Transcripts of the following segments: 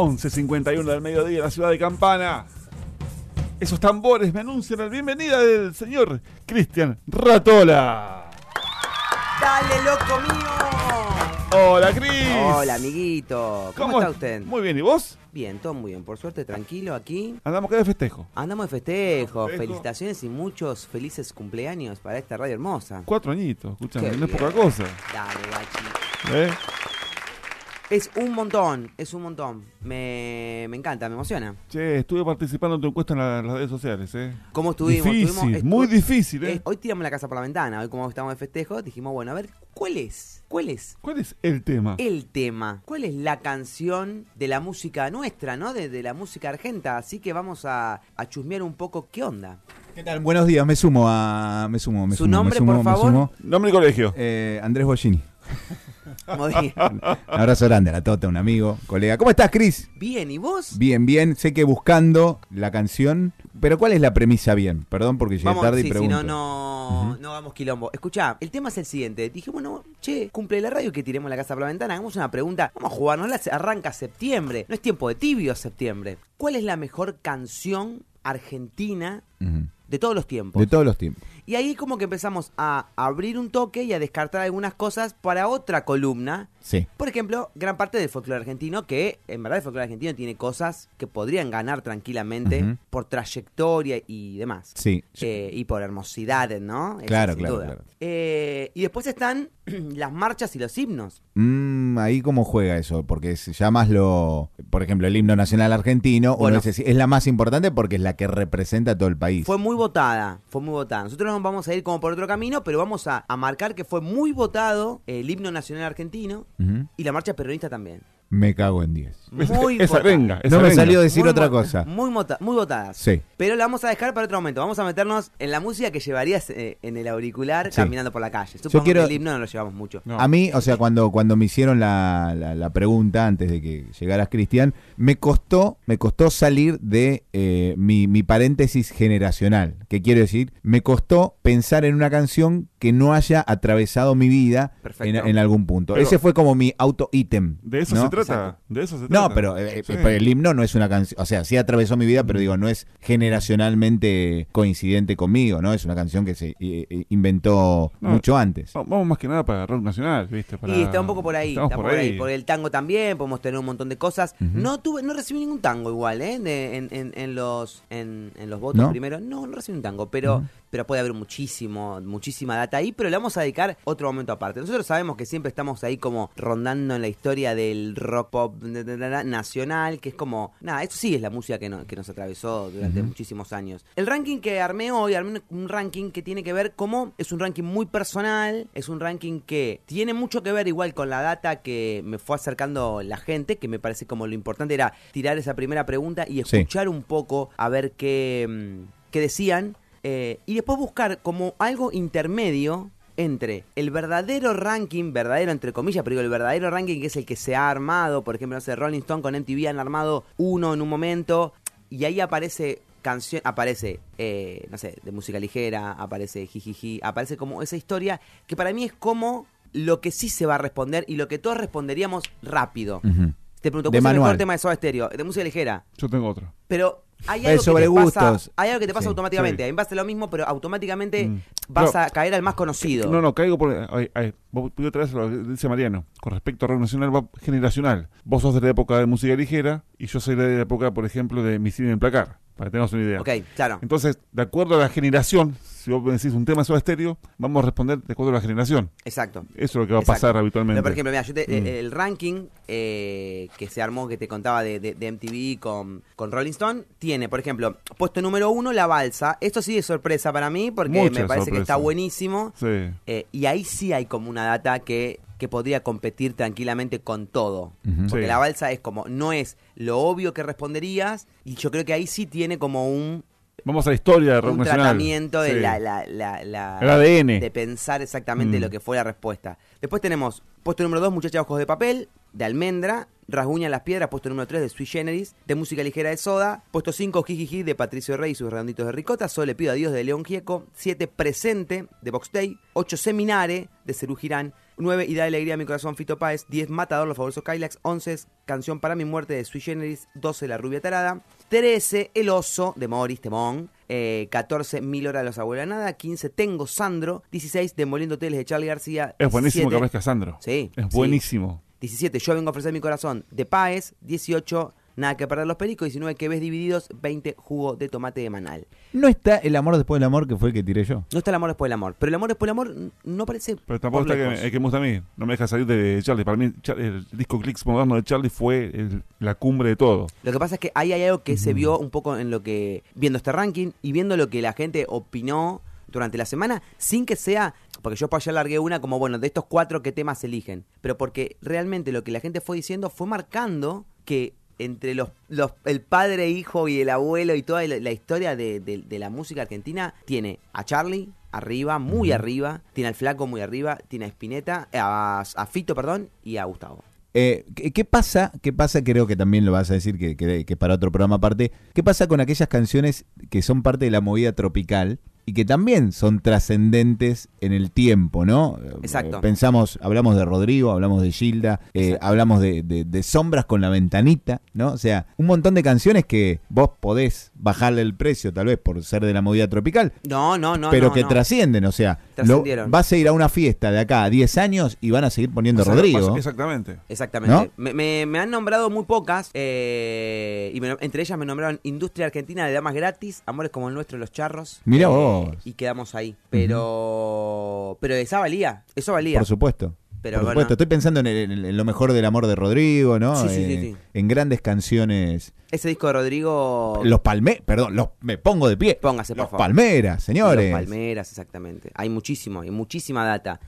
11.51 del mediodía en la ciudad de Campana. Esos tambores me anuncian la bienvenida del señor Cristian Ratola. ¡Dale, loco mío! Hola, Cris. Hola, amiguito. ¿Cómo, está usted? Muy bien, ¿y vos? Bien, todo muy bien. Por suerte, tranquilo aquí. Andamos acá de festejo. Andamos de festejo. Festejo. Felicitaciones y muchos felices cumpleaños para esta radio hermosa. Cuatro añitos, escuchame, Qué no es poca cosa. Dale, guachi. ¿eh? Es un montón, es un montón. Me, me encanta, me emociona. Che, estuve participando en tu encuesta en, la- en las redes sociales, ¿eh? ¿Cómo estuvimos? Difícil, Estuvimos- estu- muy difícil, ¿eh? Eh, hoy tiramos la casa por la ventana. Hoy, como estamos de festejo, dijimos, bueno, a ver, ¿cuál es? ¿Cuál es ¿Cuál es el tema? el tema? ¿Cuál es la canción de la música nuestra, no? De, de la música argenta. Así que vamos a, a chusmear un poco qué onda. ¿Qué tal? Buenos días, me sumo a. Me sumo, me Su sumo, nombre, me sumo, por me favor. sumo. Nombre y colegio. Eh, Andrés Bollini. Como dije. Un abrazo grande a la Tota, un amigo, colega. ¿Cómo estás, Cris? Bien, ¿y vos? Bien, bien. Sé que buscando la canción. Pero ¿cuál es la premisa bien? Perdón porque llegué Vamos, tarde sí, y si pregunto. no, no, no hagamos quilombo. Escuchá, el tema es el siguiente. Dije, bueno, che, cumple la radio que tiremos la casa por la ventana. Hagamos una pregunta. Vamos a jugarnos. La arranca septiembre. No es tiempo de tibio septiembre. ¿Cuál es la mejor canción argentina de todos los tiempos? De todos los tiempos. Y ahí como que empezamos a abrir un toque y a descartar algunas cosas para otra columna. Sí. Por ejemplo, gran parte del folclore argentino, que en verdad el folclore argentino tiene cosas que podrían ganar tranquilamente por trayectoria y demás. Sí. Eh, y por hermosidad, ¿no? Eso, Claro, claro. Eh, y después están las marchas y los himnos. Mm, ahí cómo juega eso, porque se llama lo, por ejemplo, el himno nacional argentino, uno Bueno. dice, sí, es la más importante porque es la que representa a todo el país. Fue muy votada, fue muy votada. Nosotros nos vamos a ir como por otro camino, pero vamos a, a marcar que fue muy votado el himno nacional argentino Y la marcha peronista también. Me cago en 10. Muy esa votada. venga, esa No me venga. salió decir Muy otra cosa. Muy, votadas. Sí. Pero la vamos a dejar para otro momento. Vamos a meternos en la música que llevarías eh, en el auricular Sí. caminando por la calle. Supongo quiero- que el himno no lo llevamos mucho. No. A mí, o sea, cuando, cuando me hicieron la, la- la pregunta antes de que llegaras Cristian, me costó, me costó salir de eh, mi, mi paréntesis generacional. ¿Qué quiero decir? Me costó pensar en una canción que no haya atravesado mi vida en, algún punto. Pero- Ese fue como mi auto-ítem. De eso ¿no? se trata. Exacto. De eso se trata. No, pero, eh, Sí. pero el himno no es una canción, o sea, sí atravesó mi vida, pero digo, no es generacionalmente coincidente conmigo, ¿no? Es una canción que se eh, eh, inventó No. mucho antes. Va- Vamos más que nada para rock nacional, ¿viste? Para- Y está un poco por ahí, Estamos está por por ahí. ahí. Por el tango también, podemos tener un montón de cosas. No tuve, no recibí ningún tango igual, ¿eh? De- en, en- en los en, en los votos ¿No? primero. No, no recibí un tango, pero. Pero puede haber muchísimo, muchísima data ahí, pero le vamos a dedicar otro momento aparte. Nosotros sabemos que siempre estamos ahí como rondando en la historia del rock pop nacional, que es como, nada, esto sí es la música que, no- que nos atravesó durante muchísimos años. El ranking que armé hoy, armé un- ranking que tiene que ver como, es un ranking muy personal, es un ranking que tiene mucho que ver igual con la data que me fue acercando la gente, que me parece como lo importante era tirar esa primera pregunta y Sí. escuchar un poco a ver qué, mm, qué decían, eh, y después buscar como algo intermedio entre el verdadero ranking, verdadero entre comillas, pero digo el verdadero ranking que es el que se ha armado, por ejemplo, no sé, Rolling Stone con MTV han armado uno en un momento y ahí aparece canción, aparece, eh, no sé, de música ligera, aparece jijiji, aparece como esa historia que para mí es como lo que sí se va a responder y lo que todos responderíamos rápido. Ujú. Te pregunto, De ¿cuál es el mejor manual. tema de Soda Stereo? De música ligera. Yo tengo otro. Pero hay Eh, algo, sobre que te pasa, hay algo que te pasa Sí, automáticamente. A mí me pasa lo mismo, pero automáticamente Mm. vas Pero- a caer al más conocido. No, no, caigo por. Ay, ay, vos pido otra vez lo que dice Mariano. Con respecto a rock nacional, va generacional. Vos sos de la época de música ligera y yo soy de la época, por ejemplo, de Misil en placar. Para que tengamos una idea. Ok, claro. Entonces, de acuerdo a la generación, si vos me decís un tema estéreo, vamos a responder de acuerdo a la generación. Exacto. Eso es lo que va a pasar habitualmente. Por ejemplo, mira, yo te- Mm. eh, el ranking eh, que se armó, que te contaba de, de- de MTV con, con Rolling Stone, tiene, por ejemplo, puesto número uno, La Balsa. Esto sí es sorpresa para mí, porque Mucha me parece que está buenísimo. Sí. Eh, y ahí sí hay como una data que, que podría competir tranquilamente con todo. Porque Sí. la balsa es como, no es lo obvio que responderías, y yo creo que ahí sí tiene como un, Vamos a la historia de rock un nacional. tratamiento de Sí. la, la, la, la- El ADN. de pensar exactamente Mm. lo que fue la respuesta. Después tenemos puesto número 2, Muchacha Ojos de Papel. de Almendra. Rasguña las piedras, puesto número 3 de Sui Generis, de música ligera de Soda, puesto 5 Jijiji de Patricio Rey y sus redonditos de ricota, Solo le pido adiós de León Gieco, 7 Presente de Box Day, 8 Seminare de Cerú Girán, 9 Y da alegría a mi corazón Fito Páez, 10 Matador los fabulosos Kylax, 11 Canción para mi muerte de Sui Generis, 12 La rubia tarada, 13 El oso de Morris Temón, eh, 14 Mil horas de los abuelos de nada, 15 Tengo Sandro, 16 Demoliendo Hoteles de Charlie García, Es buenísimo 17, que aparezca Sandro. Sí, Es sí. buenísimo. 17, Yo vengo a ofrecer mi corazón de Páez. 18, Nada que perder los pericos. 19, Que ves divididos. 20, Jugo de tomate de manal. No está el amor después del amor que fue el que tiré yo. No está el amor después del amor. Pero el amor después del amor no parece. Pero tampoco está que, el que me gusta a mí. No me deja salir de Charlie. Para mí, el disco Clicks moderno de Charlie fue el- la cumbre de todo. Lo que pasa es que ahí hay algo que se vio un poco en lo que. Viendo este ranking y viendo lo que la gente opinó durante la semana, sin que sea. Porque yo para allá largué una como, bueno, de estos cuatro, ¿qué temas eligen? Pero porque realmente lo que la gente fue diciendo fue marcando que entre los, los el padre, hijo y el abuelo y toda la, la historia de, de- de la música argentina, tiene a Charlie arriba, muy arriba, tiene al Flaco muy arriba, tiene a Spinetta, a, a Fito, perdón, y a Gustavo. Eh, ¿qué, qué pasa? ¿Qué pasa? Creo que también lo vas a decir que, que, que para otro programa aparte. ¿Qué pasa con aquellas canciones que son parte de la movida tropical y que también son trascendentes en el tiempo, ¿no? Exacto. Eh, pensamos, hablamos de Rodrigo, hablamos de Gilda, eh, hablamos de, de- de Sombras con la ventanita, ¿no? O sea, un montón de canciones que vos podés bajarle el precio, tal vez por ser de la movida tropical, No, no, no. pero no, que no. trascienden, o sea, lo- vas a ir a una fiesta de acá a 10 años y van a seguir poniendo O sea, Rodrigo. pasa- Exactamente. Exactamente. ¿No? Me, me- me han nombrado muy pocas, eh, y me- entre ellas me nombraron Industria Argentina de Damas Gratis, Amores como el nuestro, Los Charros. Mirá eh, vos. Y quedamos ahí. Pero pero esa valía, eso valía. Por supuesto. Pero Por bueno. supuesto, estoy pensando en, el- en- en lo mejor del amor de Rodrigo, ¿no? Sí, sí, sí, Eh, sí. En grandes canciones. Ese disco de Rodrigo... Los Palmeras, perdón, los, me pongo de pie. Póngase, por los favor. Palmeras, señores. Los Palmeras, exactamente. Hay muchísimo, hay muchísima data.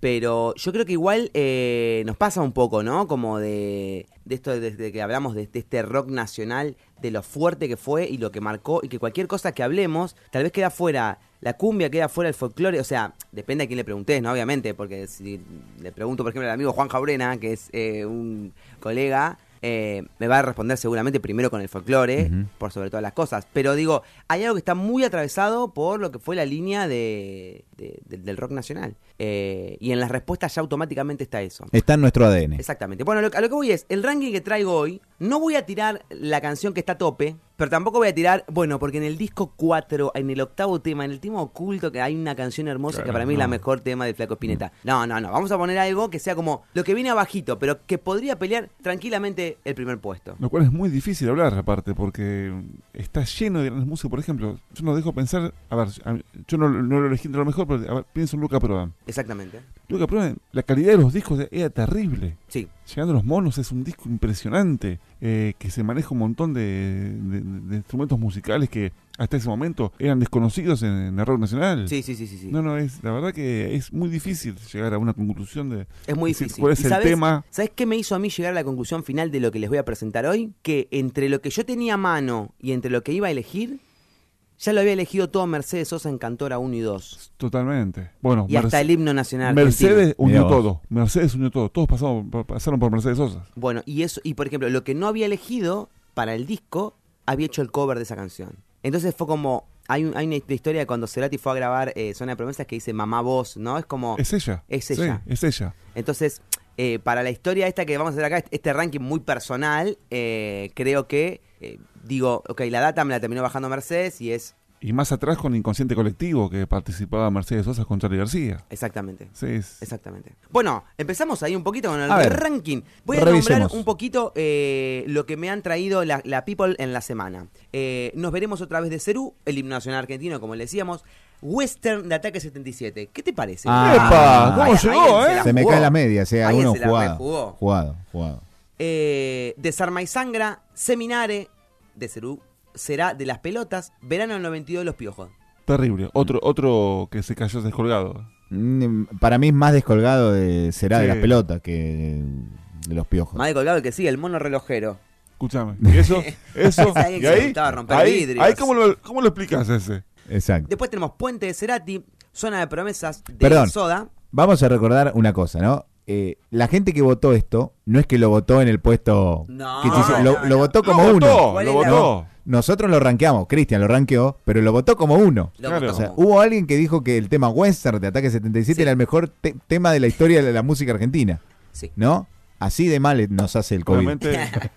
Pero yo creo que igual eh, nos pasa un poco, ¿no? Como de, de esto, desde que hablamos de, este rock nacional, de lo fuerte que fue y lo que marcó, y que cualquier cosa que hablemos, tal vez queda fuera la cumbia, queda fuera el folclore, o sea, depende a quién le preguntes, ¿no? Obviamente, porque si le pregunto, por ejemplo, al amigo Juan Jaurena, que es eh, un colega, eh, me va a responder seguramente primero con el folclore, por sobre todas las cosas. Pero digo, hay algo que está muy atravesado por lo que fue la línea de, de- de- del rock nacional. Eh, y en las respuestas ya automáticamente está eso. Está en nuestro ADN. Exactamente. Bueno, lo- a lo que voy es, el ranking que traigo hoy, no voy a tirar la canción que está a tope, pero tampoco voy a tirar, bueno, porque en el disco 4, en el octavo tema, en el tema oculto, que hay una canción hermosa que para mí es la mejor tema de Flaco Espineta. No, no, no, vamos a poner algo que sea como lo que viene abajito, pero que podría pelear tranquilamente el primer puesto. Lo cual es muy difícil hablar, aparte, porque está lleno de grandes músicos. Por ejemplo, yo no dejo pensar. A ver, yo no, no lo elegí lo mejor, pero a ver, pienso en Luca Prodan. Exactamente. Luca Prodan, la calidad de los discos era terrible. Sí. Llegando a los monos es un disco impresionante, eh, que se maneja un montón de, de- de instrumentos musicales que hasta ese momento eran desconocidos en, en el rock nacional. Sí, sí, sí, sí. sí. No, no, es, la verdad que es muy difícil llegar a una conclusión de Es muy decir difícil. cuál es ¿Y el sabes, tema. ¿Sabes qué me hizo a mí llegar a la conclusión final de lo que les voy a presentar hoy? Que entre lo que yo tenía a mano y entre lo que iba a elegir, ya lo había elegido todo Mercedes Sosa en Cantora 1 y 2. Totalmente. Bueno, Y hasta el himno nacional Mercedes argentino. unió todo. Mercedes unió todo. Todos pasaron, pa- pasaron por Mercedes Sosa. Bueno, y eso, y por ejemplo, lo que no había elegido para el disco, había hecho el cover de esa canción. Entonces fue como. Hay, un- hay una historia de cuando Cerati fue a grabar eh, Zona de Promesas que dice Mamá Vos, ¿no? Es como. Es ella. Es Sí, ella. es ella. Entonces, eh, para la historia esta que vamos a hacer acá, este ranking muy personal, eh, creo que, eh, digo, ok, la data me la terminó bajando Mercedes y es Y más atrás con Inconsciente Colectivo, que participaba Mercedes Sosa con Charlie García. exactamente. Sí, es- Exactamente. Bueno, empezamos ahí un poquito con el A ver, ranking. Voy a revisemos. nombrar un poquito eh, lo que me han traído la, la People en la semana. Eh, nos veremos otra vez de Cerú, el himno nacional argentino, como le decíamos. Western de Ataque 77. ¿Qué te parece? Ah, ¡Epa! ¿Cómo llegó, eh? Se me cae la media, o sea, Alguien alguno se la jugado. Jugado, jugado. Eh, Desarma y Sangra, Seminare, de Cerú, será de las pelotas, verano del 92 los piojos. terrible. Otro, otro que se cayó descolgado. Para mí es más descolgado de, será de Sí. las pelotas que de los piojos. Más de colgado el que sigue, el mono relojero. Escúchame. Y eso, eso. Y ahí, romper ahí, ahí ¿cómo, lo, ¿cómo lo explicas ese? Exacto. Después tenemos Puente de Cerati, Zona de Promesas de Perdón. Soda. Vamos a recordar una cosa, ¿no? Eh, la gente que votó esto no es que lo votó en el puesto No, que se hizo, no, lo, no, lo no. votó como lo uno. votó, ¿Cuál lo es la- votó. Nosotros lo ranqueamos, Cristian lo ranqueó, pero lo votó como uno. Claro. O sea, hubo alguien que dijo que el tema Western de Ataque 77 Sí. era el mejor te- tema de la historia de la música argentina, Sí. ¿no? Así de mal nos hace el COVID.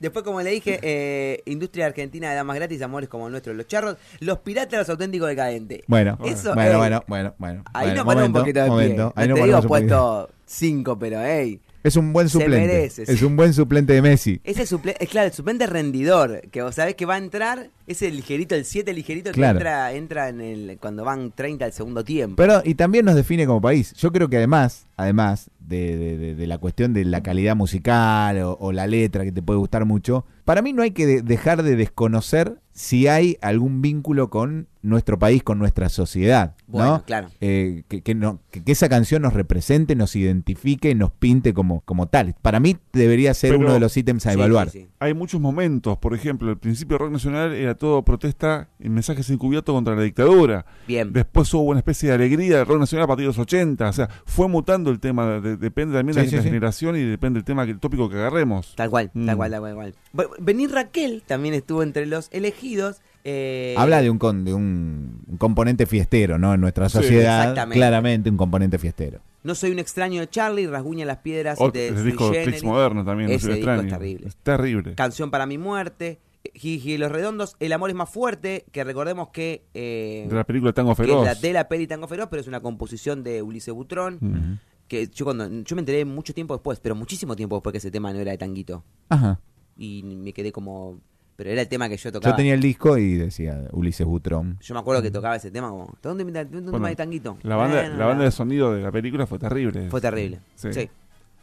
Después, como le dije, eh, industria argentina de damas gratis, amores como el nuestro, los charros, los piratas, los auténticos decadentes. Bueno, Eso, bueno, eh, bueno, bueno, bueno. Ahí bueno, nos ponemos un poquito de momento, pie. ahí no te digo puesto 5, pero hey, Es un buen Se suplente. merece, Es sí. un buen suplente de Messi. ese suple es claro, el suplente rendidor, que vos sabés que va a entrar, ese ligerito, el 7 ligerito que entra, entra en el, cuando van 30 al segundo tiempo. Pero, y también nos define como país. Yo creo que además, además de, de- de- de la cuestión de la calidad musical o, o la letra que te puede gustar mucho, para mí no hay que de- dejar de desconocer si hay algún vínculo con nuestro país, con nuestra sociedad, ¿no? Bueno, claro. Eh, que, que no- que- que esa canción nos represente, nos identifique, nos pinte como, como tal. Para mí debería ser Pero- uno de los ítems a Sí, evaluar. sí, sí. hay muchos momentos. Por ejemplo, el principio del rock nacional era todo protesta y mensajes encubiertos contra la dictadura. Bien. Después hubo una especie de alegría del rock nacional a partir de los 80. O sea, fue mutando el tema. de- depende también de la sí. generación y depende del tema, el tópico que agarremos. Tal cual, Mm. tal cual, tal cual, tal cual. Venir Raquel también estuvo entre los elegidos. eh, Habla de un, con- de un, un componente fiestero, ¿no? En nuestra Sí, sociedad, exactamente. claramente un componente fiestero. No soy un extraño de Charlie, rasguña las piedras Otro- de el disco Clics Moderno también. no soy disco es extraño. terrible. Es terrible. Canción para mi muerte, Gigi y los Redondos, El amor es más fuerte, que recordemos que, eh, De la película Tango es Feroz. la de la peli Tango Feroz, pero es una composición de Ulises Butrón, que yo cuando yo me enteré mucho tiempo después, pero muchísimo tiempo después que ese tema no era de Tanguito, Ajá. Y me quedé como, pero era el tema que yo Yo tocaba. tenía el disco y decía Ulises Butrón. Yo me acuerdo que tocaba ese tema como, ¿dónde me da un Bueno, de Tanguito? La banda, la banda de sonido de la película fue terrible. Fue terrible. Sí. Sí.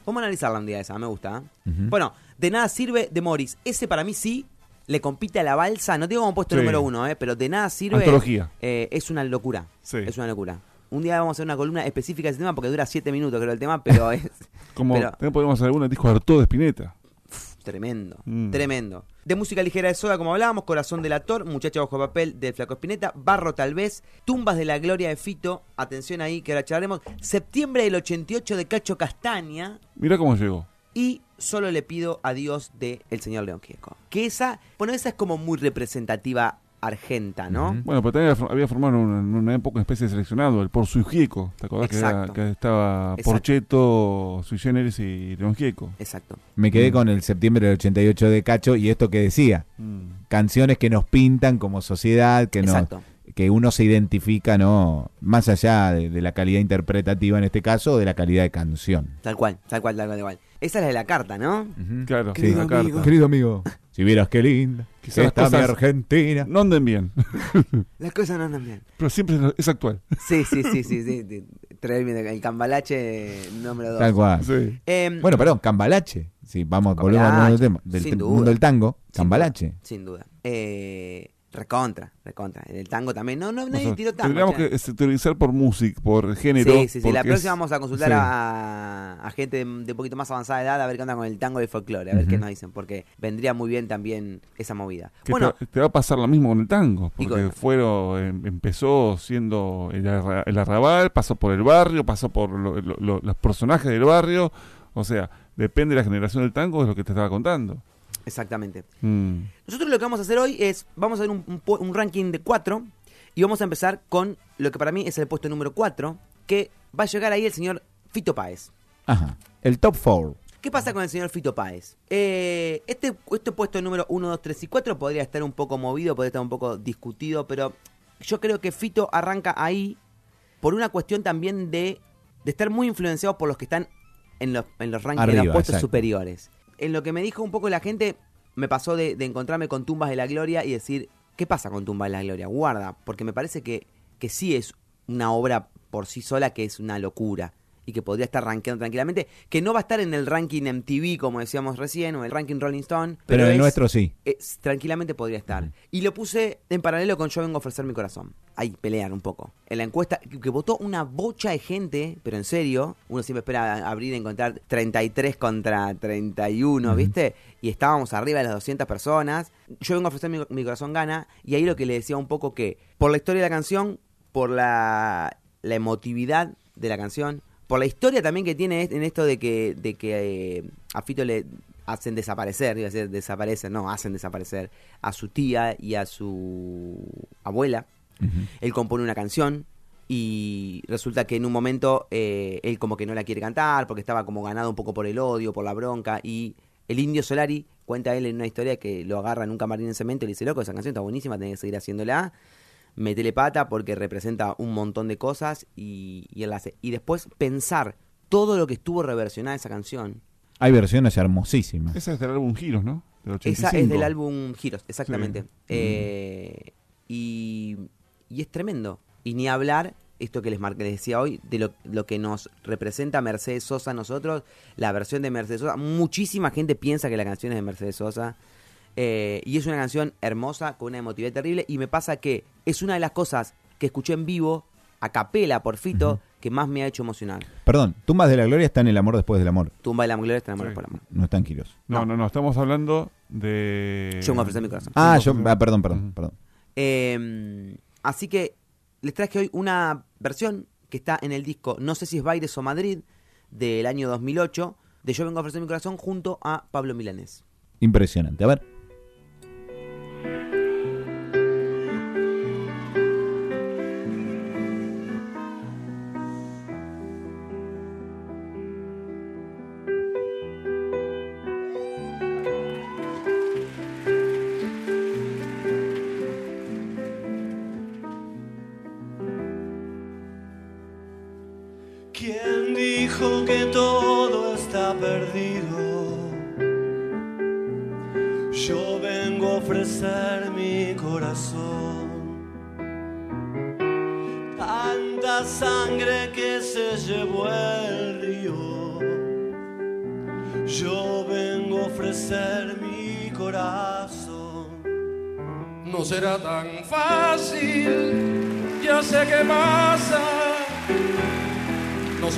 Vamos a analizarla un día esa, me gusta. ¿eh? Bueno, de nada sirve de Morris. Ese para mí sí le compite a la balsa. No tengo como puesto Sí. número uno, ¿eh? pero de nada sirve. Antología. eh, es una locura. Sí. Es una locura. Un día vamos a hacer una columna específica de ese tema porque dura siete minutos, creo, el tema, pero es Como pero- también podemos hacer algún disco de Arturo de Spinetta. Tremendo. Mm. Tremendo. De música ligera de soda, como hablábamos, Corazón del Actor, Muchacha bajo papel de Flaco Espineta, Barro tal vez, Tumbas de la Gloria de Fito, atención ahí que ahora charlaremos, Septiembre del 88 de Cacho Castaña, Mira cómo llegó. y solo le pido a Dios de El Señor León Gieco. Que esa, bueno, esa es como muy representativa argenta, ¿no? Bueno, pero también había- formado en una, una época una especie de seleccionado, el por Sui Gieco. ¿Te acordás que, era- que estaba Exacto. Porcheto, Sui Generis y León Gieco? Exacto. Me quedé Mm. con el septiembre del 88 de Cacho y esto que decía, canciones que nos pintan como sociedad, que nos, Exacto. Que uno se identifica, ¿no? Más allá de, de la calidad interpretativa en este caso, o de la calidad de canción. Tal cual, tal cual, tal cual, tal cual. Esa es la de la carta, ¿no? Claro, Querido la amigo. carta. Querido amigo, si vieras qué linda Quizás que está mi cosas- Argentina. No anden bien, Las cosas no andan bien. pero siempre es- actual. Sí, sí, sí, sí, sí. sí. El cambalache número dos. Tal cual. Sí. Em, Bueno, perdón, Cambalache. Si vamos, volvemos al mundo del, tema, del sin mundo del tango, Sin Cambalache. duda, Sin duda. Eh, recontra, recontra. En el tango también. No, no, O nadie sea, tiró tango. tendríamos que sectorizar por música, por género. Sí, sí, sí. La próxima es- vamos a consultar sí. a, a gente de, de un poquito más avanzada edad a ver qué onda con el tango y el folclore, a ver qué nos dicen, porque vendría muy bien también esa movida. Que Bueno, te, te va a pasar lo mismo con el tango, porque fueron, em- empezó siendo el, arra- el arrabal, pasó por el barrio, pasó por lo- lo- lo- los personajes del barrio, o sea, depende de la generación del tango, es lo que te estaba contando. Exactamente. Mm. Nosotros lo que vamos a hacer hoy es, vamos a hacer un, un un ranking de cuatro y vamos a empezar con lo que para mí es el puesto número cuatro, que va a llegar ahí el señor Fito Páez. Ajá. El top 4. ¿Qué pasa con el señor Fito Páez? Eh, este, este puesto número 1, 2, 3 y 4 podría estar un poco movido, podría estar un poco discutido, pero yo creo que Fito arranca ahí por una cuestión también de, de estar muy influenciado por los que están en los, en los rankings de los puestos exacto. superiores. En lo que me dijo un poco la gente, me pasó de, encontrarme con Tumbas de la Gloria y decir, ¿qué pasa con Tumbas de la Gloria? Guarda, porque me parece que, que sí es una obra por sí sola que es una locura y que podría estar rankeando tranquilamente, que no va a estar en el ranking MTV, como decíamos recién, o el ranking Rolling Stone, Pero, el es- nuestro sí. es- tranquilamente podría estar. Y lo puse en paralelo con Yo vengo a ofrecer mi corazón. Ahí, pelear un poco. En la encuesta, que, que votó una bocha de gente, pero en serio, uno siempre espera abrir y encontrar 33 contra 31, Ujú. ¿viste? Y estábamos arriba de las 200 personas. Yo vengo a ofrecer mi, mi corazón gana. Y ahí lo que le decía un poco que, por la historia de la canción, por la, la emotividad de la canción, por la historia también que tiene en esto de que, de que eh, a Fito le hacen desaparecer, iba a decir desaparecer, no, hacen desaparecer a su tía y a su abuela. Él compone una canción y resulta que en un momento eh, él como que no la quiere cantar porque estaba como ganado un poco por el odio, por la bronca y el indio Solari cuenta él en una historia que lo agarra en un camarín en cemento y le dice, loco, esa canción está buenísima, tenés que seguir haciéndola, metele pata porque representa un montón de cosas y, y hace. Y después pensar todo lo que estuvo reversionada esa canción. Hay versiones hermosísimas. Esa es del álbum Giros, ¿no? Del Esa 85. es del álbum Giros, exactamente. Sí. Eh, y, y es tremendo. Y ni hablar, esto que les, mar- que les decía hoy, de lo, lo que nos representa Mercedes Sosa a nosotros, la versión de Mercedes Sosa. Muchísima gente piensa que la canción es de Mercedes Sosa. Eh, y es una canción hermosa, con una emotividad terrible. Y me pasa que es una de las cosas que escuché en vivo, a capela por Fito, que más me ha hecho emocionar. Perdón, Tumbas de la Gloria está en El amor después del amor. Tumba de la gloria, está enamorado Sí. por amor. No está en Quiros. No, No. no, no, estamos hablando de... Yo me ofrecí mi corazón. Ah, yo, ah, perdón, perdón, perdón. Eh, así que les traje hoy una versión que está en el disco No sé si es Baires o Madrid del año 2008 de Yo vengo a ofrecer mi corazón junto a Pablo Milanés. Impresionante. A ver.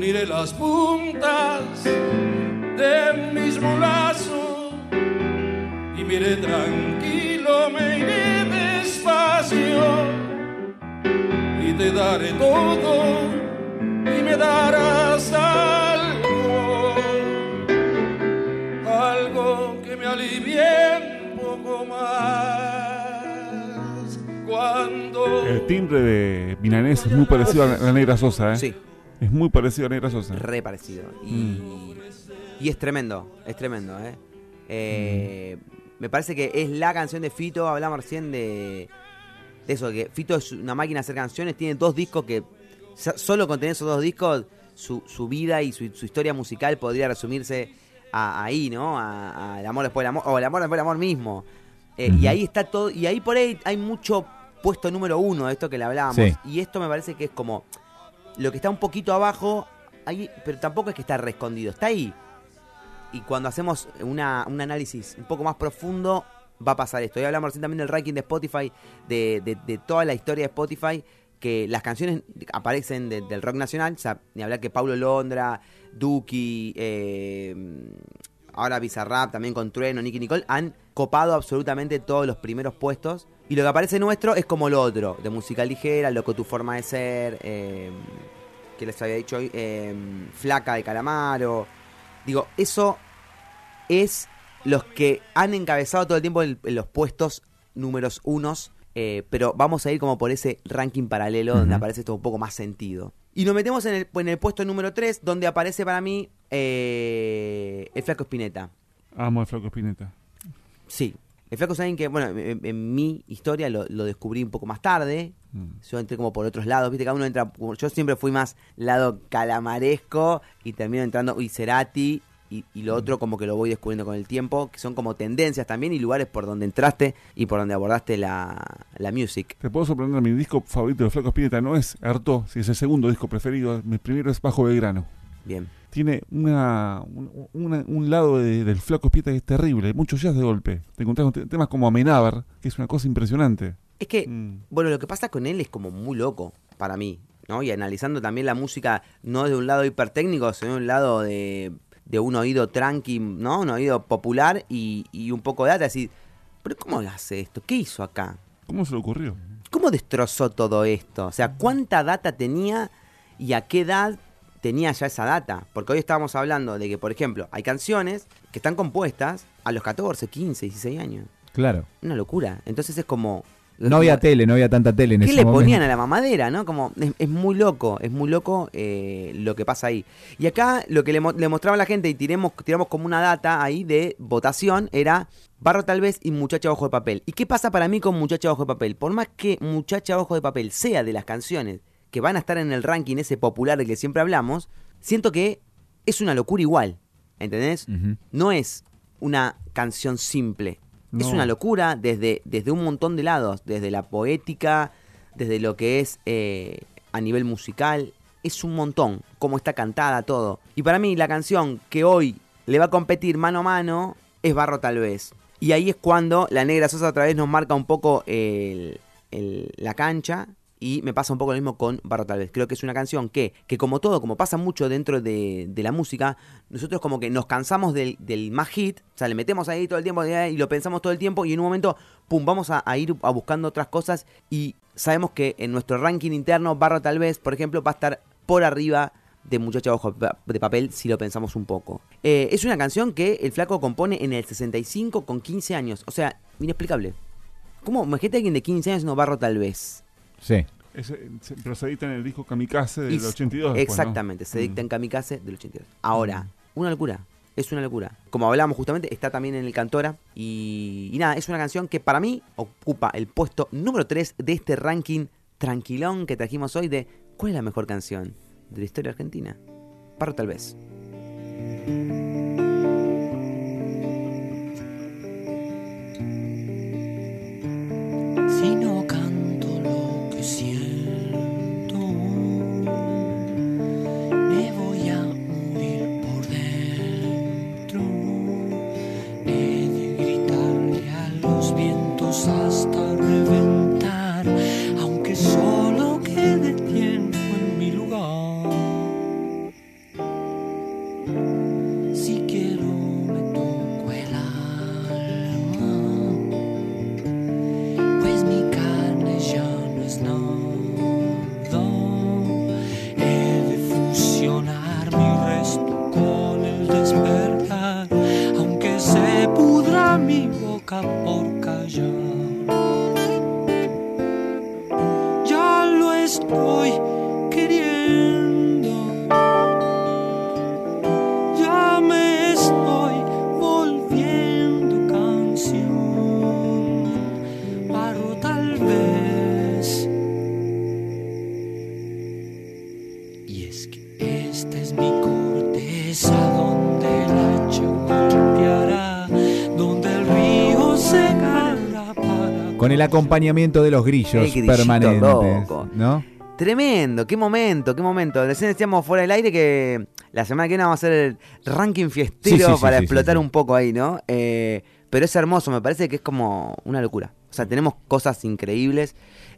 Uniré las puntas de mismo lazo y me iré tranquilo, me iré despacio y te daré todo y me darás algo, algo que me alivie un poco más cuando El timbre de Milanés es muy parecido a la, la Negra Sosa, ¿eh? Sí, Es muy parecido a Negra Sosa. re parecido. Y, y es tremendo, es tremendo, ¿eh? Eh, Me parece que es la canción de Fito, hablamos recién de, de eso, que Fito es una máquina de hacer canciones, tiene dos discos que so- solo con tener esos dos discos, su, su vida y su, su historia musical podría resumirse a- ahí, ¿no? A, a El amor después del amor, o El amor después del amor mismo. Eh, Y ahí está todo, y ahí por ahí hay mucho puesto número uno de esto que le hablábamos. Sí. Y esto me parece que es como lo que está un poquito abajo, ahí, pero tampoco es que está re escondido, está ahí. Y cuando hacemos una, un análisis un poco más profundo, va a pasar esto. Y hablamos recién también del ranking de Spotify, de, de- toda la historia de Spotify, que las canciones aparecen de- del rock nacional, o sea, ni hablar que Paulo Londra, Duki, eh, ahora Bizarrap, también con Trueno, Nicky Nicole, han copado absolutamente todos los primeros puestos. Y lo que aparece nuestro es como lo otro, de música ligera, loco tu forma de ser, eh, que les había dicho hoy, eh, Flaca de Calamaro. Digo, eso es los que han encabezado todo el tiempo en, los puestos números unos, eh, pero vamos a ir como por ese ranking paralelo donde aparece esto un poco más sentido. Y nos metemos en el, en el puesto número 3, donde aparece para mí eh, el Flaco Spinetta. Amo el Flaco Spinetta. Sí. El Flaco, saben que, bueno, en, en mi historia lo, lo descubrí un poco más tarde. Mm. Yo entré como por otros lados, viste, cada uno entra. Yo siempre fui más lado calamaresco y termino entrando. Uy, Cerati y, y lo otro como que lo voy descubriendo con el tiempo, que son como tendencias también y lugares por donde entraste y por donde abordaste la, la music. Te puedo sorprender, mi disco favorito de Flacos Pineta no es Arto, si es el segundo disco preferido, mi primero es Bajo Belgrano. Bien. Tiene una, un, una- un lado de- del Flaco Pieta que es terrible, mucho jazz de golpe. Te encontrás con te- temas como Amenábar, que es una cosa impresionante. Es que, Mm. bueno, lo que pasa con él es como muy loco para mí, ¿no? Y analizando también la música, no de un lado hipertécnico, sino de un lado de, de un oído tranqui, ¿no? Un oído popular y, y un poco de data, decir, pero ¿cómo hace esto? ¿Qué hizo acá? ¿Cómo se le ocurrió? ¿Cómo destrozó todo esto? O sea, ¿cuánta data tenía y a qué edad tenía ya esa data? Porque hoy estábamos hablando de que, por ejemplo, hay canciones que están compuestas a los 14, 15, 16 años. Claro. Una locura. Entonces es como... No había tele, no había tanta tele en ¿Qué ese le momento. ponían a la mamadera, no? Como, es, es muy loco, es muy loco eh, lo que pasa ahí. Y acá lo que le mostraba a la gente y tiremos, tiramos como una data ahí de votación era Barro tal vez y Muchacha Ojo de Papel. ¿Y qué pasa para mí con Muchacha Ojo de Papel? Por más que Muchacha Ojo de Papel sea de las canciones que van a estar en el ranking ese popular del que siempre hablamos, siento que es una locura igual, ¿entendés? No es una canción simple. Es una locura desde, desde un montón de lados, desde la poética, desde lo que es eh, a nivel musical. Es un montón, cómo está cantada todo. Y para mí la canción que hoy le va a competir mano a mano es Barro tal vez. Y ahí es cuando la Negra Sosa otra vez nos marca un poco el- el- la cancha. Y me pasa un poco lo mismo con Barro Tal vez. Creo que es una canción que, que como todo, como pasa mucho dentro de, de la música, nosotros como que nos cansamos del, del más hit, o sea, le metemos ahí todo el tiempo eh, y lo pensamos todo el tiempo y en un momento, pum, vamos a, ir a buscando otras cosas y sabemos que en nuestro ranking interno, Barro Tal vez, por ejemplo, va a estar por arriba de Muchacha Ojo de Papel si lo pensamos un poco. Eh, es una canción que el flaco compone en el 65 con 15 años, o sea, inexplicable. ¿Cómo? Imagínate alguien de 15 años no Barro Tal vez. Sí. Pero se edita en el disco Kamikaze del Y- 82. después, ¿no? Exactamente, se dicta Mm. en Kamikaze del 82. Ahora, una locura. Es una locura. Como hablamos justamente, está también en el Cantora. Y, y nada, es una canción que para mí ocupa el puesto número 3 de este ranking tranquilón que trajimos hoy de ¿cuál es la mejor canción de la historia argentina? Parro tal vez. Aunque solo el acompañamiento de los grillos grillito permanentes. loco. ¿No? Tremendo, qué momento, qué momento. Recién decíamos fuera del aire que la semana que viene vamos a hacer el ranking fiestero Sí, sí, sí, para explotar un poco ahí, ¿no? Eh, pero es hermoso, me parece que es como una locura. O sea, tenemos cosas increíbles.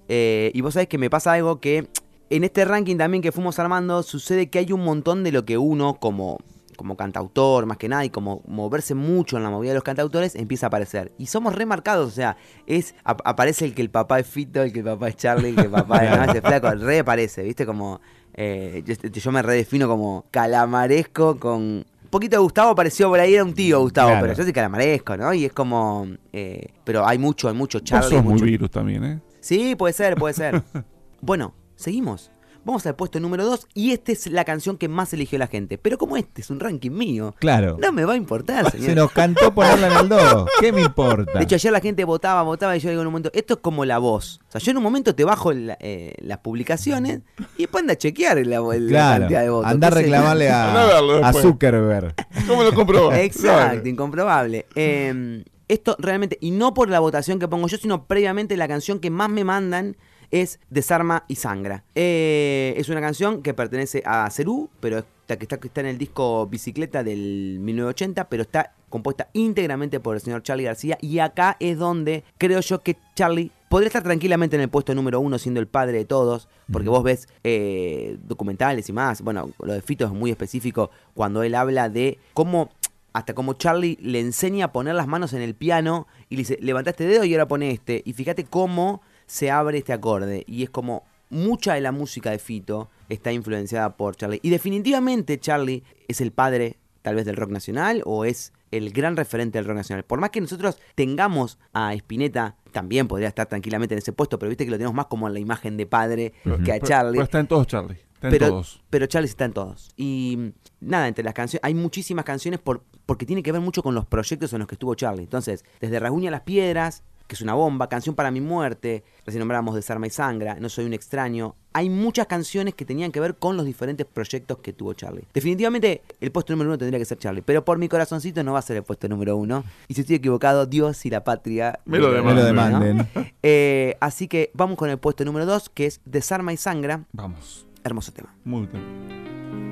Eh, y vos sabés que me pasa algo que en este ranking también que fuimos armando, sucede que hay un montón de lo que uno como, como cantautor, más que nada, y como moverse mucho en la movida de los cantautores, empieza a aparecer. Y somos remarcados, o sea, es ap- aparece el que el papá es Fito, el que el papá es Charlie, el que el papá es no, ese flaco, reaparece, ¿viste? Como eh, yo, yo me redefino como calamaresco con... Un poquito de Gustavo apareció por ahí, era un tío Gustavo, Claro. pero yo soy calamaresco, ¿no? Y es como... eh, pero hay mucho, hay mucho Vos Charlie. sos muy virus también, ¿eh? Sí, puede ser, puede ser. bueno, seguimos. Vamos al puesto número 2 y esta es la canción que más eligió la gente. Pero como este es un ranking mío, Claro. no me va a importar, señor. Se nos cantó ponerla en el 2. ¿Qué me importa? De hecho, ayer la gente votaba, votaba y yo digo en un momento, esto es como la voz. O sea, yo en un momento te bajo la- eh, las publicaciones y después anda a chequear la, la claro. cantidad de votos. Anda a reclamarle a a. Zuckerberg. ¿Cómo lo comprobó? Exacto, incomprobable. Eh, esto realmente, y no por la votación que pongo yo, sino previamente la canción que más me mandan es Desarma y Sangra. Eh, es una canción que pertenece a Cerú, pero está, que está, está en el disco Bicicleta del 1980, pero está compuesta íntegramente por el señor Charlie García. Y acá es donde creo yo que Charlie podría estar tranquilamente en el puesto número uno siendo el padre de todos, porque vos ves eh, documentales y más. Bueno, lo de Fito es muy específico cuando él habla de cómo hasta como Charlie le enseña a poner las manos en el piano y le dice, levanta este dedo y ahora pone este. Y fíjate cómo se abre este acorde. Y es como mucha de la música de Fito está influenciada por Charlie. Y definitivamente Charlie es el padre tal vez del rock nacional o es el gran referente del rock nacional. Por más que nosotros tengamos a Spinetta, también podría estar tranquilamente en ese puesto, pero viste que lo tenemos más como en la imagen de padre que a Charlie pero está en todos, Charlie. Está en pero, todos. pero Charlie está en todos. Y nada, entre las canciones, hay muchísimas canciones por, porque tiene que ver mucho con los proyectos en los que estuvo Charlie. Entonces, desde Rasguña las Piedras, que es una bomba, Canción para mi muerte, recién nombramos Desarma y Sangra, No soy un extraño. Hay muchas canciones que tenían que ver con los diferentes proyectos que tuvo Charlie. Definitivamente, el puesto número uno tendría que ser Charlie, pero por mi corazoncito no va a ser el puesto número uno. Y si estoy equivocado, Dios y la patria Me lo Me demanden. lo ¿no? demanden. Eh, así que vamos con el puesto número dos, que es Desarma y Sangra. Vamos. Hermoso tema. Muy bien.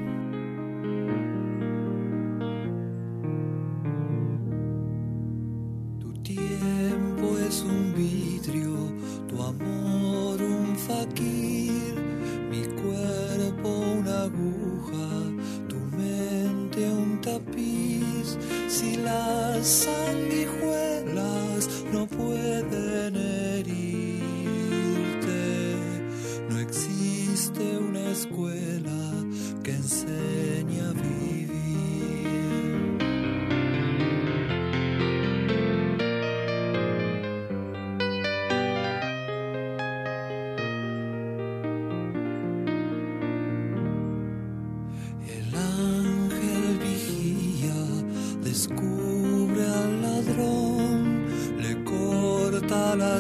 Faquir, mi cuerpo una aguja, tu mente un tapiz. Si las sanguijuelas no pueden herirte, no existe una escuela que enseñe a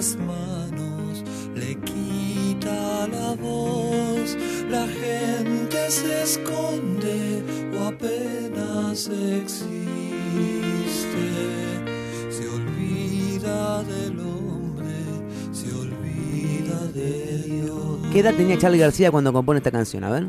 las manos, le quita la voz, la gente se esconde o apenas existe, se olvida del hombre, se olvida de Dios. ¿Qué edad tenía Charlie García cuando compone esta canción? A ver.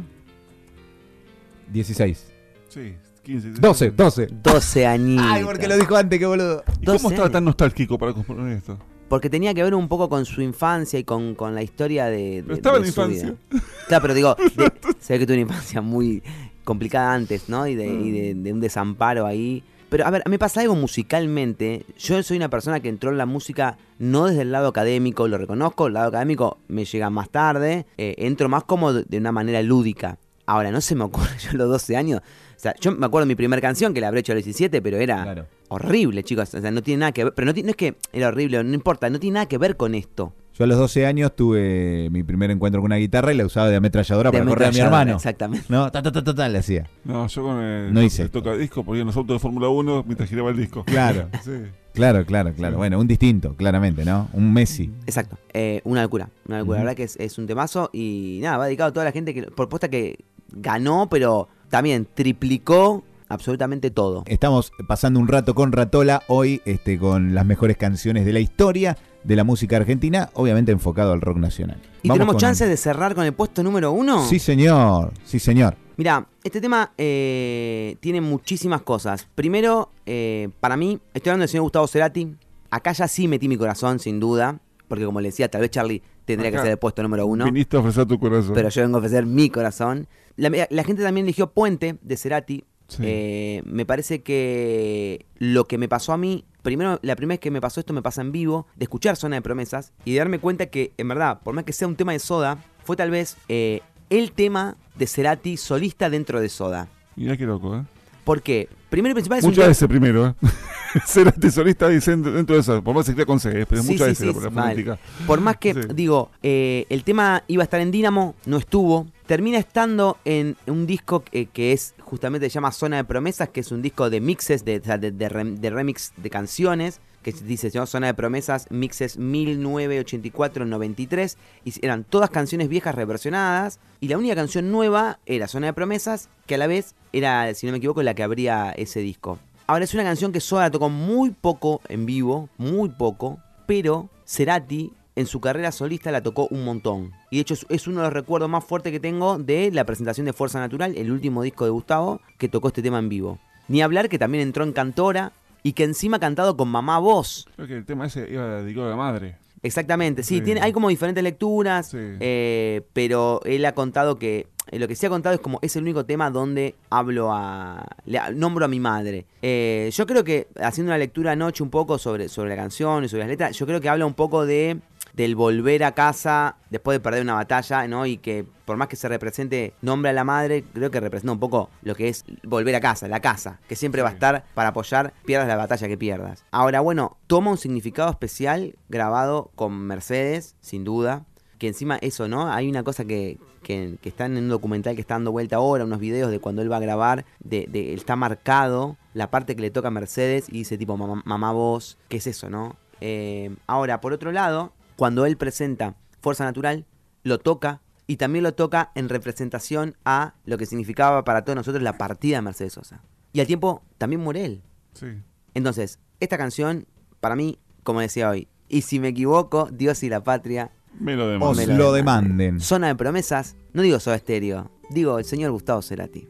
16. Sí, 15. 12, 12. 12 añitos. Ay, porque lo dijo antes, qué boludo. ¿Y cómo 12 estaba años. tan nostálgico para componer esto? Porque tenía que ver un poco con su infancia y con, con la historia de, de- Pero estaba de en infancia. vida. Claro, pero digo, de- se ve que tuvo una infancia muy complicada antes, ¿no? Y de, y de- de un desamparo ahí. Pero a ver, me pasa algo musicalmente. Yo soy una persona que entró en la música no desde el lado académico, lo reconozco, el lado académico me llega más tarde, eh, entro más como de una manera lúdica. Ahora, no se me ocurre, yo a los 12 años, sea, yo me acuerdo de mi primera canción que la habré hecho a los 17, pero era Claro. horrible, chicos, o sea, no tiene nada que ver, pero no, es que era horrible, no importa, no tiene nada que ver con esto. Yo a los 12 años tuve mi primer encuentro con una guitarra y la usaba de ametralladora De para correr a mi ametralladora, hermano. Exactamente. No, ta, ta, ta, ta, ta, le hacía. No, yo con el, No hice el toca disco ponía en los autos de Fórmula 1 mientras giraba el disco. Claro. Sí. Claro, claro, claro. Bueno, un distinto, claramente, ¿no? Un Messi. Exacto, eh, una locura, una locura, la Ujú. verdad que es, es un temazo y nada, va dedicado a toda la gente que, por puesta que ganó, pero también triplicó absolutamente todo. Estamos pasando un rato con Ratola hoy este, con las mejores canciones de la historia de la música argentina, obviamente enfocado al rock nacional. ¿Y Vamos tenemos con- chance de cerrar con el puesto número uno? Sí, señor. Sí, señor. Mira, este tema eh, tiene muchísimas cosas. Primero, eh, para mí, estoy hablando del señor Gustavo Cerati. Acá ya sí metí mi corazón, sin duda. Porque como le decía, tal vez Charlie tendría Acá que ser el puesto número uno. Viniste a ofrecer tu corazón. Pero yo vengo a ofrecer mi corazón. La, la gente también eligió Puente de Cerati. Sí. Eh, me parece que lo que me pasó a mí, primero, la primera vez que me pasó esto me pasa en vivo, de escuchar Zona de Promesas y de darme cuenta que, en verdad, por más que sea un tema de Soda, fue tal vez eh, el tema de Cerati solista dentro de Soda. Mirá qué loco, ¿eh? ¿Por qué? Primero y principal es un tema- ese primero, ¿eh? Ser solista dicen dentro de eso. Por más que se escriba con C, pero es Sí, mucho sí, ese sí, la. Por más que, digo, eh, el tema iba a estar en Dínamo, no estuvo. Termina estando en un disco que, que es justamente se llama Zona de Promesas, que es un disco de mixes, de, sea, de remix de canciones, que dice ¿no? Zona de Promesas, mixes 1984-93, y eran todas canciones viejas reversionadas, y la única canción nueva era Zona de Promesas, que a la vez era, si no me equivoco, la que abría ese disco. Ahora es una canción que Soda tocó muy poco en vivo, muy poco, pero Cerati en su carrera solista la tocó un montón. Y de hecho es uno de los recuerdos más fuertes que tengo de la presentación de Fuerza Natural, el último disco de Gustavo, que tocó este tema en vivo. Ni hablar que también entró en Cantora y que encima ha cantado con Mamá Voz. Creo que el tema ese iba dedicado a la madre. Exactamente, sí, Sí. Tiene, hay como diferentes lecturas, Sí. eh, pero él ha contado que, eh, lo que sí ha contado es como es el único tema donde hablo a, le nombro a mi madre. Eh, yo creo que, haciendo una lectura anoche un poco sobre, sobre la canción y sobre las letras, yo creo que habla un poco de del volver a casa después de perder una batalla, ¿no? Y que por más que se represente nombre a la madre, creo que representa un poco lo que es volver a casa, la casa, que siempre va a estar para apoyar, pierdas la batalla que pierdas. Ahora, bueno, toma un significado especial grabado con Mercedes, sin duda. Que encima eso, ¿no? Hay una cosa que, que, que está en un documental que está dando vuelta ahora, unos videos de cuando él va a grabar, de, de- está marcado la parte que le toca a Mercedes y dice tipo mamá, mamá vos, ¿qué es eso, no? Eh, ahora, por otro lado, cuando él presenta Fuerza Natural, lo toca y también lo toca en representación a lo que significaba para todos nosotros la partida de Mercedes Sosa. Y al tiempo también muere él. Sí. Entonces, esta canción, para mí, como decía hoy, y si me equivoco, Dios y la patria, Me lo demanden. zona de promesas, no digo Soda Estéreo, digo el señor Gustavo Cerati.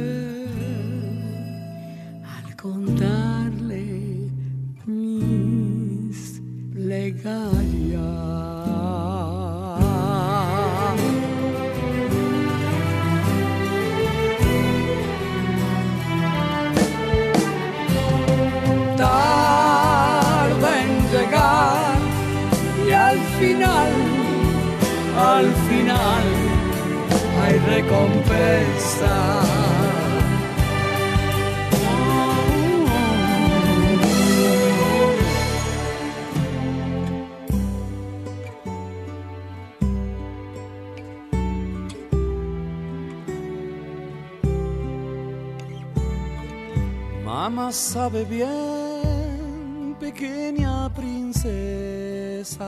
Recompensa. Mamá sabe bien, pequeña princesa.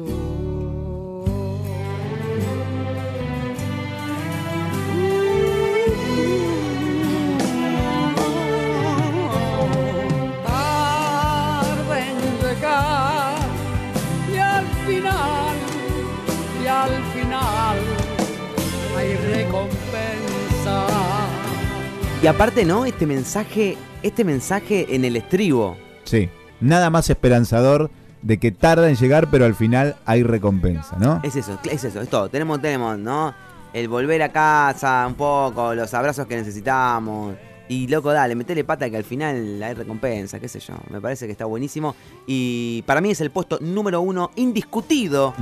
Y aparte, ¿no? Este mensaje, este mensaje en el estribo. Sí. Nada más esperanzador de que tarda en llegar, pero al final hay recompensa, ¿no? Es eso, es eso, es todo. Tenemos, tenemos, ¿no? El volver a casa un poco, los abrazos que necesitamos. Y loco, dale, metele pata que al final hay recompensa, qué sé yo. Me parece que está buenísimo. Y para mí es el puesto número uno indiscutido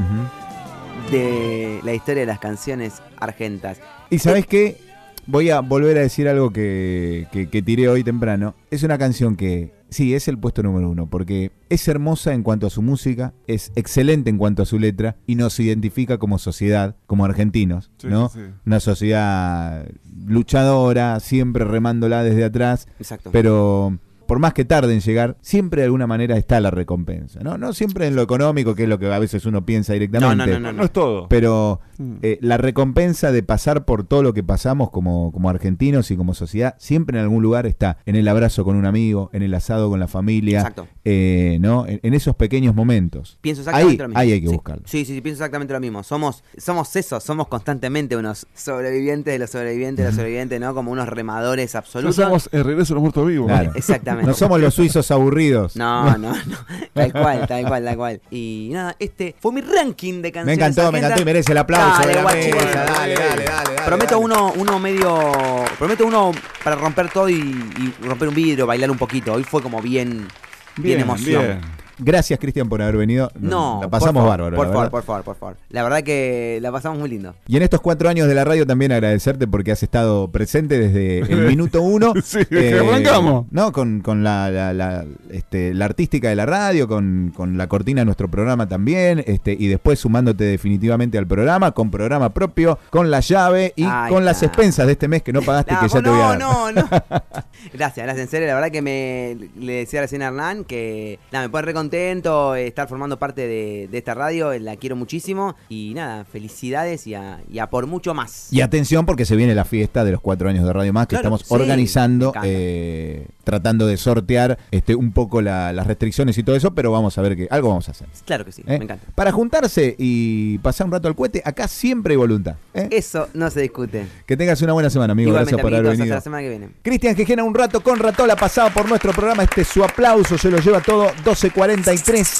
de la historia de las canciones argentas. Y sabes qué? Voy a volver a decir algo que, que, que tiré hoy temprano. Es una canción que, sí, es el puesto número uno, porque es hermosa en cuanto a su música, es excelente en cuanto a su letra y nos identifica como sociedad, como argentinos, Sí, ¿no? sí. Una sociedad luchadora, siempre remándola desde atrás, Exacto. pero por más que tarde en llegar, siempre de alguna manera está la recompensa. No, no siempre en lo económico, que es lo que a veces uno piensa directamente. No, no, no, No es todo. Pero Mm. eh, la recompensa de pasar por todo lo que pasamos como, como argentinos y como sociedad, siempre en algún lugar está en el abrazo con un amigo, en el asado con la familia, Exacto. eh, ¿no? En, en esos pequeños momentos. Pienso exactamente ahí, lo mismo. ahí hay que Sí. buscarlo. Sí, sí, sí, pienso exactamente lo mismo. Somos, somos eso, somos constantemente unos sobrevivientes de los sobrevivientes de los sobrevivientes, ¿no? Como unos remadores No absolutos. somos el regreso de los muertos vivos. Claro. Exactamente. No somos los suizos aburridos. No, no, no. Tal cual, tal cual, tal cual. Y nada, este fue mi ranking de canciones. Me encantó, me encantó y merece el aplauso Dale, de la guachi. Dale, dale, dale, Prometo uno, uno medio. Prometo uno para romper todo y, y romper un vidrio, bailar un poquito. Hoy fue como bien. Bien, emoción. Gracias, Cristian, por haber venido. No, La por pasamos favor, bárbaro. Por la favor, por favor, por favor. La verdad que la pasamos muy lindo. Y en estos cuatro años de la radio también agradecerte porque has estado presente desde el minuto uno. Eh, Sí, desde que arrancamos. No, con, con la, la, la, este, la artística de la radio, con, con la cortina de nuestro programa también, este, y después sumándote definitivamente al programa, con programa propio, con la llave y con las expensas de este mes que no pagaste No, que ya te voy a no, dar. no, no. Gracias, gracias. En serio, la verdad que me le decía recién a Hernán que nada, me pone re contento eh, estar formando parte de, de esta radio. La quiero muchísimo. Y nada, felicidades y a, y a por mucho más. Y atención porque se viene la fiesta de los cuatro años de Radio Más que Claro, estamos sí, organizando, eh, tratando de sortear este, un poco la- las restricciones y todo eso, pero vamos a ver que algo vamos a hacer. Claro que sí, ¿eh? me encanta. Para juntarse y pasar un rato al cohete, acá siempre hay voluntad. ¿eh? Eso no se discute. Que tengas una buena semana, amigo. Igualmente, Gracias por haber amiguitos, hasta venido. la semana que viene. Cristian Gejena, un rato con Ratola, pasado por nuestro programa. Este es su aplauso, se lo lleva todo 12.43.